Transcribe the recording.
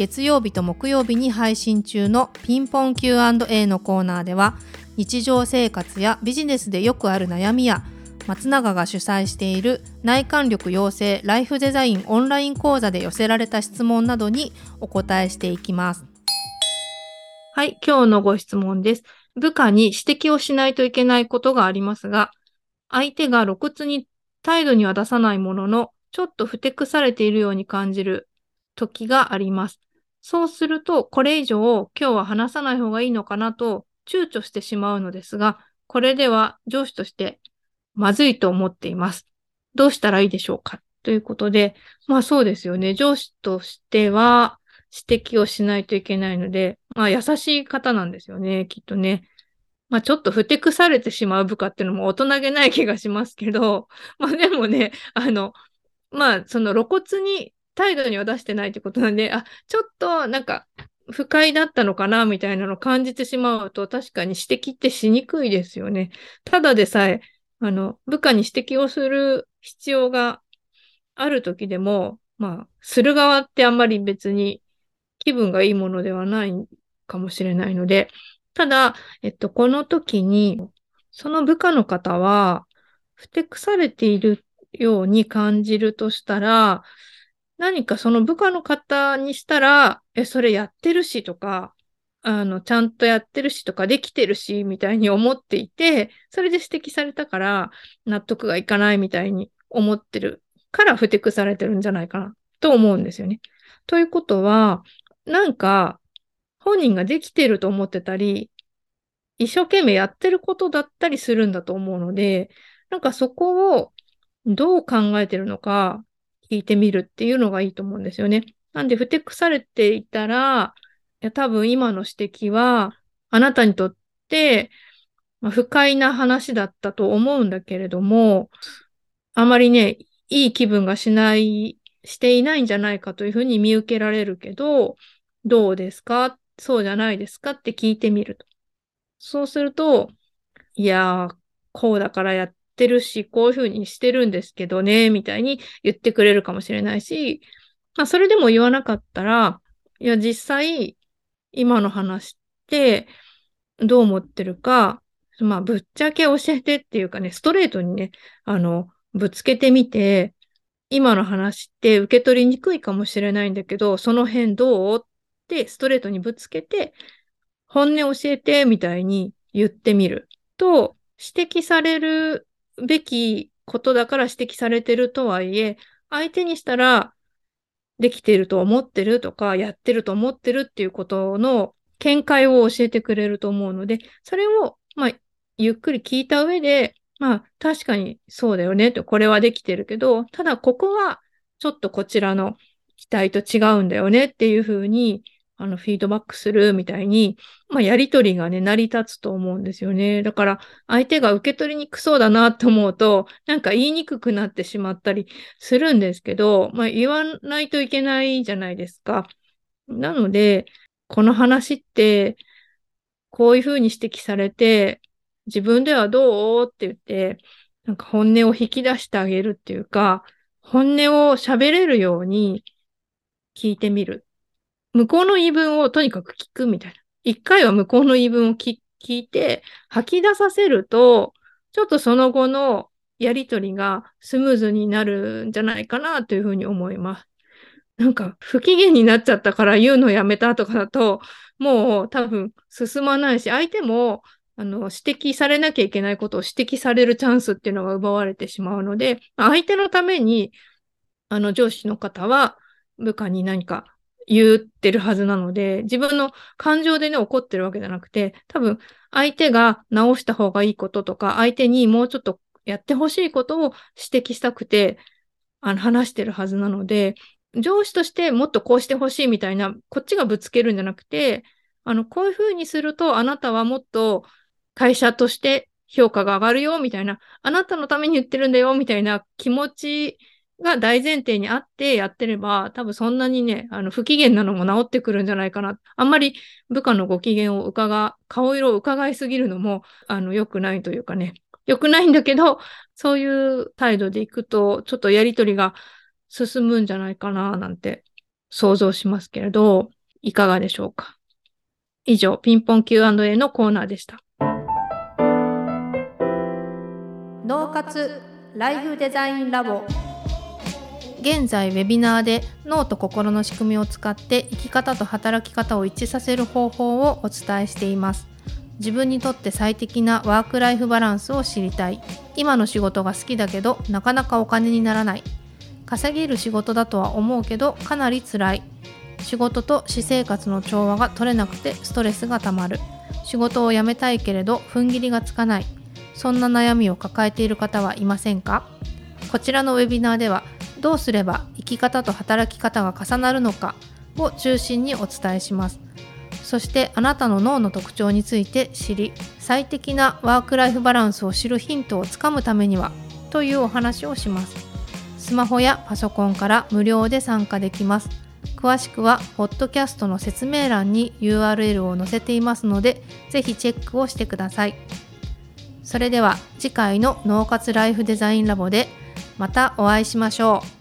月曜日と木曜日に配信中のピンポン Q&A のコーナーでは日常生活やビジネスでよくある悩みや松永が主催している内観力養成ライフデザインオンライン講座で寄せられた質問などにお答えしていきます。はい、今日のご質問です。部下に指摘をしないといけないことがありますが、相手が露骨に態度には出さないものの、ちょっとふてくされているように感じる時があります。そうすると、これ以上今日は話さない方がいいのかなと躊躇してしまうのですが、これでは上司としてまずいと思っています。どうしたらいいでしょうか？ということで、まあそうですよね。上司としては指摘をしないといけないので、まあ優しい方なんですよね、きっとね。まあちょっとふてくされてしまう部下っていうのも大人げない気がしますけど、まあでもね、あの、まあその露骨に態度には出してないってことなんで、あ、ちょっとなんか不快だったのかなみたいなのを感じてしまうと確かに指摘ってしにくいですよね。ただでさえ、あの、部下に指摘をする必要がある時でも、まあ、する側ってあんまり別に気分がいいものではないかもしれないので、ただ、えっと、この時に、その部下の方は、ふてくされているように感じるとしたら、何かその部下の方にしたら、え、それやってるしとか、あの、ちゃんとやってるしとか、できてるし、みたいに思っていて、それで指摘されたから、納得がいかないみたいに思ってるから、ふてくされてるんじゃないかな、と思うんですよね。ということは、なんか、本人ができてると思ってたり、一生懸命やってることだったりするんだと思うので、なんかそこをどう考えてるのか、聞いてみるっていうのがいいと思うんですよね。なんで、ふてくされていたら、いや多分今の指摘は、あなたにとって、まあ、不快な話だったと思うんだけれども、あまりね、いい気分がしない、していないんじゃないかというふうに見受けられるけど、どうですか？そうじゃないですかって聞いてみると。そうすると、いやー、こうだからやっってるし、こういうふうにしてるんですけどね、みたいに言ってくれるかもしれないし、まあ、それでも言わなかったら、いや、実際、今の話ってどう思ってるか、まあ、ぶっちゃけ教えてっていうかね、ストレートにね、あの、ぶつけてみて、今の話って受け取りにくいかもしれないんだけど、その辺どうってストレートにぶつけて、本音教えてみたいに言ってみると、指摘されるべきことだから指摘されてるとはいえ、相手にしたら、できてると思ってるとか、やってると思ってるっていうことの見解を教えてくれると思うので、それを、まあ、ゆっくり聞いた上で、まあ、確かにそうだよねと、これはできてるけど、ただここはちょっとこちらの期待と違うんだよねっていうふうにあの、フィードバックするみたいに、まあ、やりとりがね、成り立つと思うんですよね。だから、相手が受け取りにくそうだなと思うと、なんか言いにくくなってしまったりするんですけど、まあ、言わないといけないじゃないですか。なので、この話って、こういうふうに指摘されて、自分ではどうって言って、なんか本音を引き出してあげるっていうか、本音を喋れるように聞いてみる向こうの言い分をとにかく聞くみたいな。一回は向こうの言い分を聞いて、吐き出させると、ちょっとその後のやりとりがスムーズになるんじゃないかなというふうに思います。なんか不機嫌になっちゃったから言うのやめたとかだと、もう多分進まないし、相手もあの指摘されなきゃいけないことを指摘されるチャンスっていうのが奪われてしまうので、相手のためにあの上司の方は部下に何か言ってるはずなので、自分の感情でね、怒ってるわけじゃなくて、多分、相手が直した方がいいこととか、相手にもうちょっとやってほしいことを指摘したくて、あの、話してるはずなので、上司としてもっとこうしてほしいみたいな、こっちがぶつけるんじゃなくて、あの、こういうふうにすると、あなたはもっと会社として評価が上がるよ、みたいな、あなたのために言ってるんだよ、みたいな気持ちが大前提にあってやってれば、多分そんなにね、あの、不機嫌なのも治ってくるんじゃないかな。あんまり部下のご機嫌を伺、顔色を伺いすぎるのも、あの、良くないというかね、良くないんだけど、そういう態度でいくと、ちょっとやりとりが進むんじゃないかな、なんて想像しますけれど、いかがでしょうか。以上、ピンポン Q&A のコーナーでした。脳活ライフデザインラボ現在ウェビナーで脳と心の仕組みを使って生き方と働き方を一致させる方法をお伝えしています。自分にとって最適なワークライフバランスを知りたい。今の仕事が好きだけどなかなかお金にならない。稼げる仕事だとは思うけどかなり辛い。仕事と私生活の調和が取れなくてストレスがたまる。仕事を辞めたいけれど踏ん切りがつかない。そんな悩みを抱えている方はいませんか？こちらのウェビナーではどうすれば生き方と働き方が重なるのかを中心にお伝えします。そしてあなたの脳の特徴について知り最適なワークライフバランスを知るヒントをつかむためにはというお話をします。スマホやパソコンから無料で参加できます。詳しくはポッドキャストの説明欄に URL を載せていますのでぜひチェックをしてください。それでは次回の脳活ライフデザインラボでまたお会いしましょう。